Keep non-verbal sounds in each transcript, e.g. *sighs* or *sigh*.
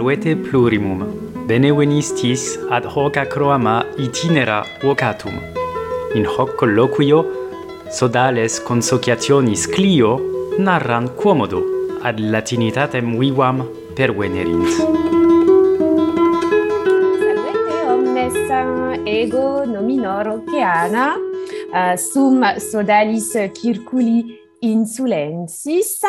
saluete plurimum, bene venistis ad hoc acroama itinera vocatum. In hoc colloquio sodales consociationis Clio narran quomodo ad latinitatem vivam pervenerint. Salvete omnes ego nominor oceana, uh, sum sodalis circuli insulensis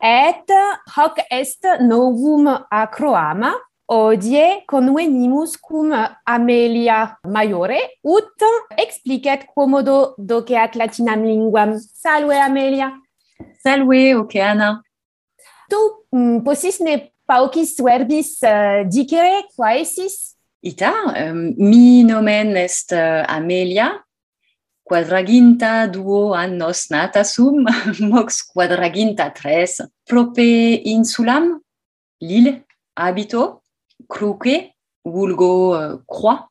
et hoc est novum acroama odie convenimus cum Amelia Maiore ut explicet quomodo doceat latinam linguam. Salve Amelia. Salve Oceana. Tu mm, possis ne paucis verbis uh, dicere quaesis? Ita, um, mi nomen est uh, Amelia, quadraginta duo annos nata sum, *laughs* mox quadraginta tres. Prope insulam, Lille, habito, cruce, vulgo uh, croix,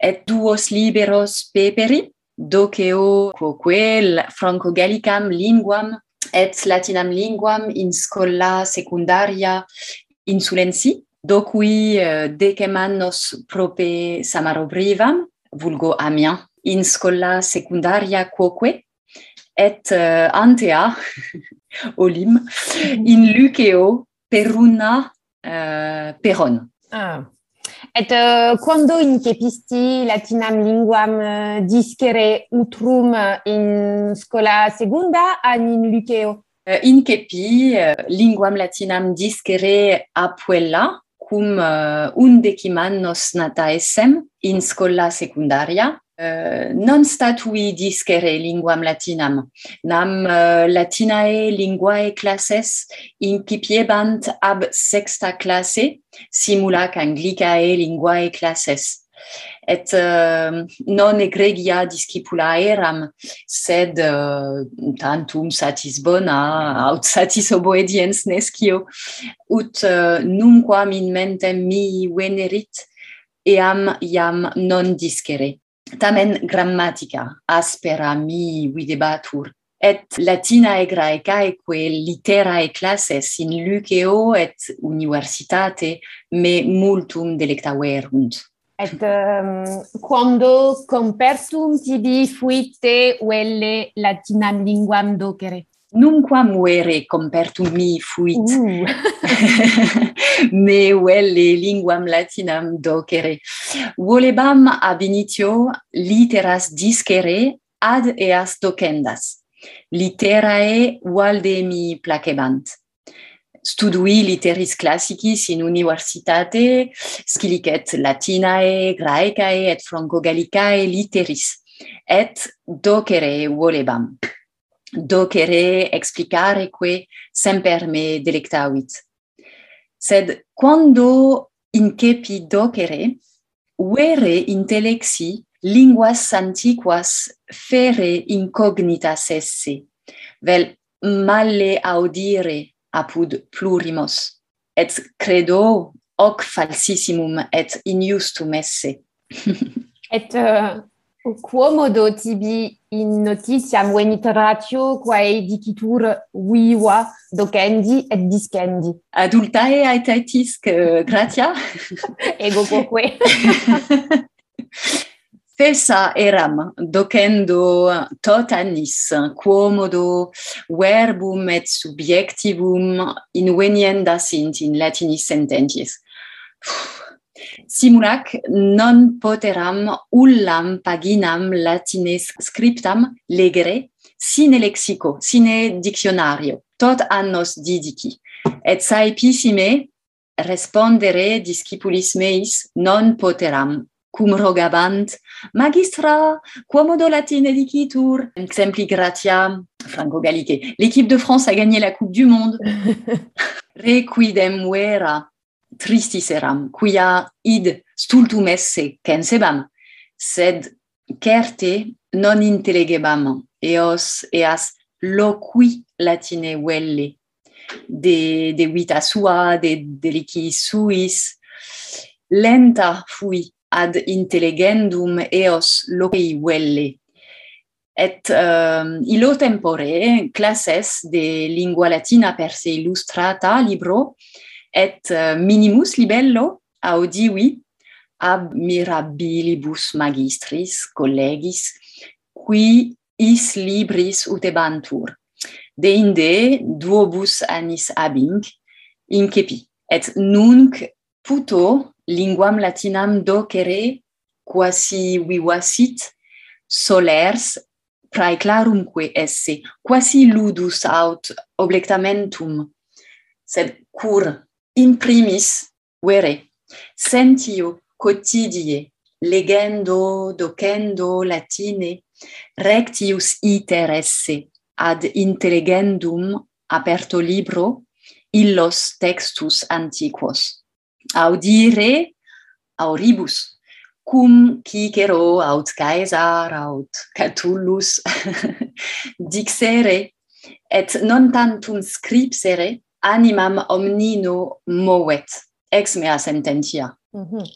et duos liberos peperi, doceo quoque franco gallicam linguam et latinam linguam in scola secundaria insulensi docui uh, eh, decem annos prope samarobrivam vulgo Amiens in scola secundaria quoque et uh, antea *laughs* olim mm-hmm. in Luceo peruna uh, peron. Ah. Et uh, quando incepisti latinam linguam discere utrum in scola secunda an in liceo? Uh, incepi linguam latinam discere apuella cum uh, undecim annos nata essem in scola secundaria Uh, non statui discere linguam latinam, nam uh, latinae linguae classes incipiebant ab sexta classe, simulac anglicae linguae classes. Et uh, non egregia discipula eram, sed uh, tantum satis bona, aut satis oboediens nescio, ut uh, numquam in mentem mi venerit, eam iam non discere Tamen grammatica aspera mi videbatur et latinae graecae quae literae classes in luceo et universitate me multum delectaverunt. Et um, quando compertum tibi fuite velle latinam linguam docere? Nunquam muere mi fuit, uh. *laughs* me velle linguam latinam docere. Volebam ab initio literas discere ad eas docendas. Literae valde mi placebant. Studui literis classicis in universitate, scilicet latinae, graecae et franco-gallicae literis, et docere volebam docere explicare que semper me delectavit. Sed quando incepi docere, vere intellexi linguas antiquas fere incognitas esse, vel male audire apud plurimos, et credo hoc falsissimum et injustum esse. *laughs* et uh, quomodo tibi in notitiam venit ratio quae dicitur viva docendi et discendi. Adultae aetaetisc uh, gratia. *laughs* Ego quoque. *laughs* Fessa eram docendo tot annis quomodo verbum et subjectivum invenienda sint in latinis sententis. Simulac non poteram ullam paginam latines scriptam legere sine lexico, sine dictionario, tot annos didici. Et saepissime respondere discipulis meis non poteram, cum rogabant, magistra, quomodo latine dicitur, exempli gratia, franco gallique, l'équipe de France a gagné la Coupe du Monde. *laughs* Requidem vera, tristis eram, quia id stultum esse censebam, sed certe non intellegebam, eos eas loqui latine velle, de, de vita sua, de delici suis, lenta fui ad intelligendum eos loqui velle. Et um, illo tempore classes de lingua latina per se illustrata libro et eh, minimus libello? Audivi ab mirabilibus magistris collegis qui is libris utebantur deinde duobus annis abing incepi et nunc puto linguam latinam docere quasi vivasit solers praeclarumque esse quasi ludus aut oblectamentum sed cur imprimis vere. Sentio quotidie legendo docendo latine rectius iter esse ad intelligendum aperto libro illos textus antiquos. Audire auribus cum Cicero aut Caesar aut Catullus *laughs* dixere et non tantum scripsere animam omnino movet. Ex mea sententia. Mm -hmm.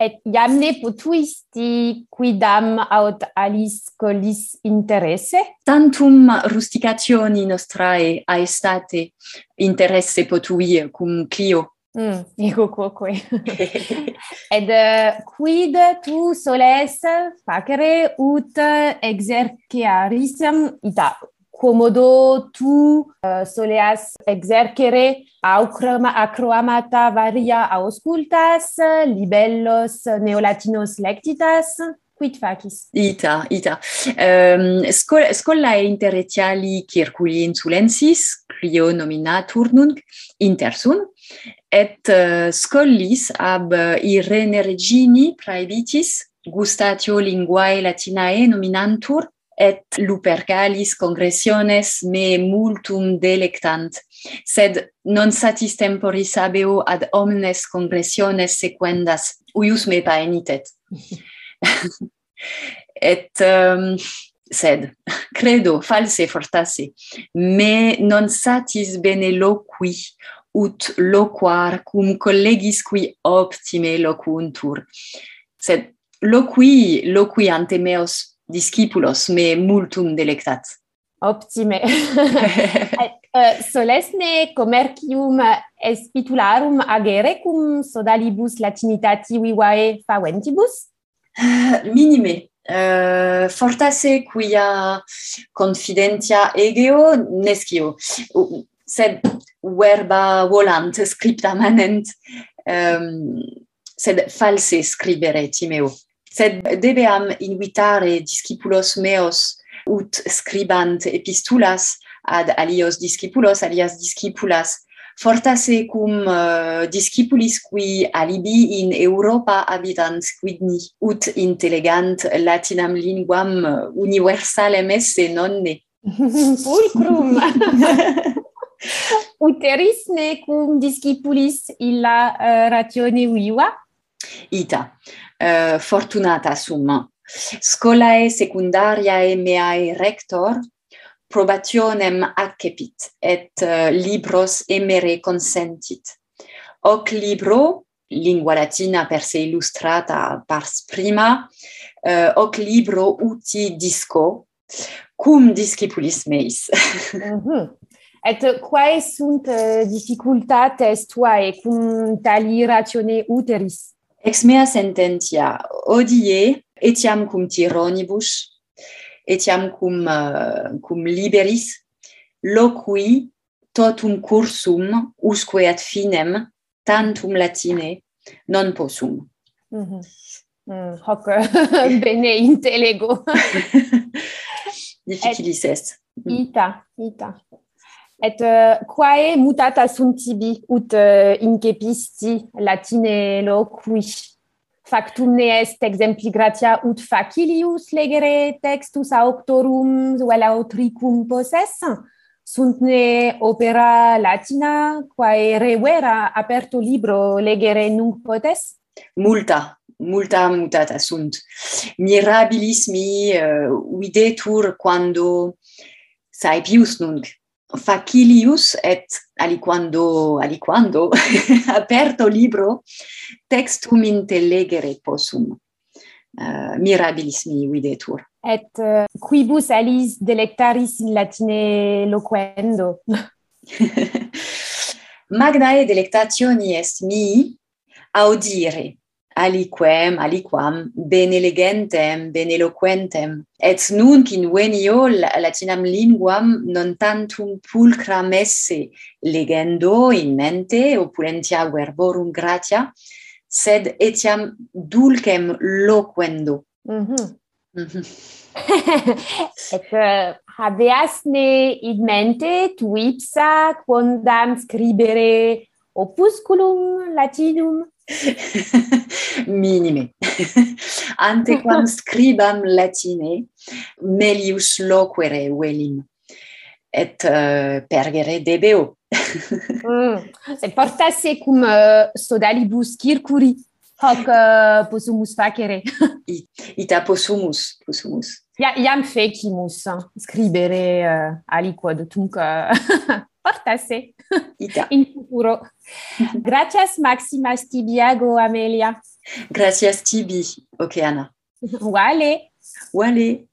Et iamne potuisti quidam aut alis colis interesse? Tantum rusticationi nostrae aestate interesse potui cum Clio. Mm, ego quoque. *laughs* Ed uh, eh, quid tu soles facere ut exerciaris ita comodo tu uh, soleas exercere acroama, acroamata varia auscultas libellos neolatinos lectitas. Quid facis? Ita ita. Um, scol scola interetiali circuli insulensis clio nominatur nunc intersum et uh, scollis ab uh, Irene Regini praevitis gustatio linguae latinae nominantur et Lupercalis congressiones me multum delectant, sed non satis temporis habeo ad omnes congressiones sequendas, uius me paenitet. *laughs* et um, sed *laughs* credo false fortasse me non satis bene loqui ut loquar cum collegis qui optime loquuntur sed loqui loqui ante meos discipulos, me multum delectat. Optime. *laughs* uh, solesne commercium espitularum agere cum sodalibus latinitati vivae faventibus? *sighs* Minime. Uh, fortasse quia confidentia egeo nescio, sed verba volant scripta manent, um, sed false scribere timeo sed debeam invitare discipulos meos ut scribant epistulas ad alios discipulos alias discipulas fortasse cum uh, discipulis qui alibi in Europa habitant quidni ut intelligent latinam linguam universalem esse nonne. *laughs* Pulcrum *laughs* uterisne cum discipulis illa uh, ratione viva Ita, uh, fortunata sum. Scolae secundariae meae rector, probationem accepit, et uh, libros emere consentit. Hoc libro, lingua latina per se illustrata pars prima, uh, hoc libro uti disco, cum discipulis meis. *laughs* mm -hmm. Et quae sunt uh, difficultates tuae cum tali ratione uteris? Ex mea sententia odie etiam cum tironibus etiam cum uh, cum liberis loqui totum cursum usque ad finem tantum latine non possum. Mm -hmm. Mm, hoc uh, *laughs* bene intelego. *laughs* Difficilis est. Mm. Ita, ita et uh, quae mutata sunt tibi ut uh, incepisti latine loqui factum ne est exempli gratia ut facilius legere textus auctorum vel autricum posses? sunt ne opera latina quae revera aperto libro legere nunc potes. Multa multa mutata sunt. Mirabilismi uh, videtur quando saepius nunc facilius et aliquando aliquando *laughs* aperto libro textum intellegere possum uh, mirabilis mi videtur et uh, quibus alis delectaris in latine loquendo. *laughs* Magnae delectationi est mi audire aliquem, aliquam, benelegentem, beneloquentem. Et nunc in venio latinam linguam non tantum pulcram esse legendo in mente opulentia verborum gratia, sed etiam dulcem loquendo. Mm -hmm. Mm -hmm. *laughs* et uh, habeasne id mente tu ipsa quondam scribere opusculum latinum *laughs* minime. *laughs* Ante quam *laughs* scribam latine, melius loquere velim, et uh, pergere debeo. mm. Et portasse cum uh, sodalibus circuri, hoc uh, possumus facere. It, ita possumus, possumus. Ja, iam fecimus scribere uh, aliquod, tunc uh, portasse. *laughs* ita. In futuro. *laughs* Gracias maximas tibiago amelia. Gracias tibi. Okay ana. Wale. Wale.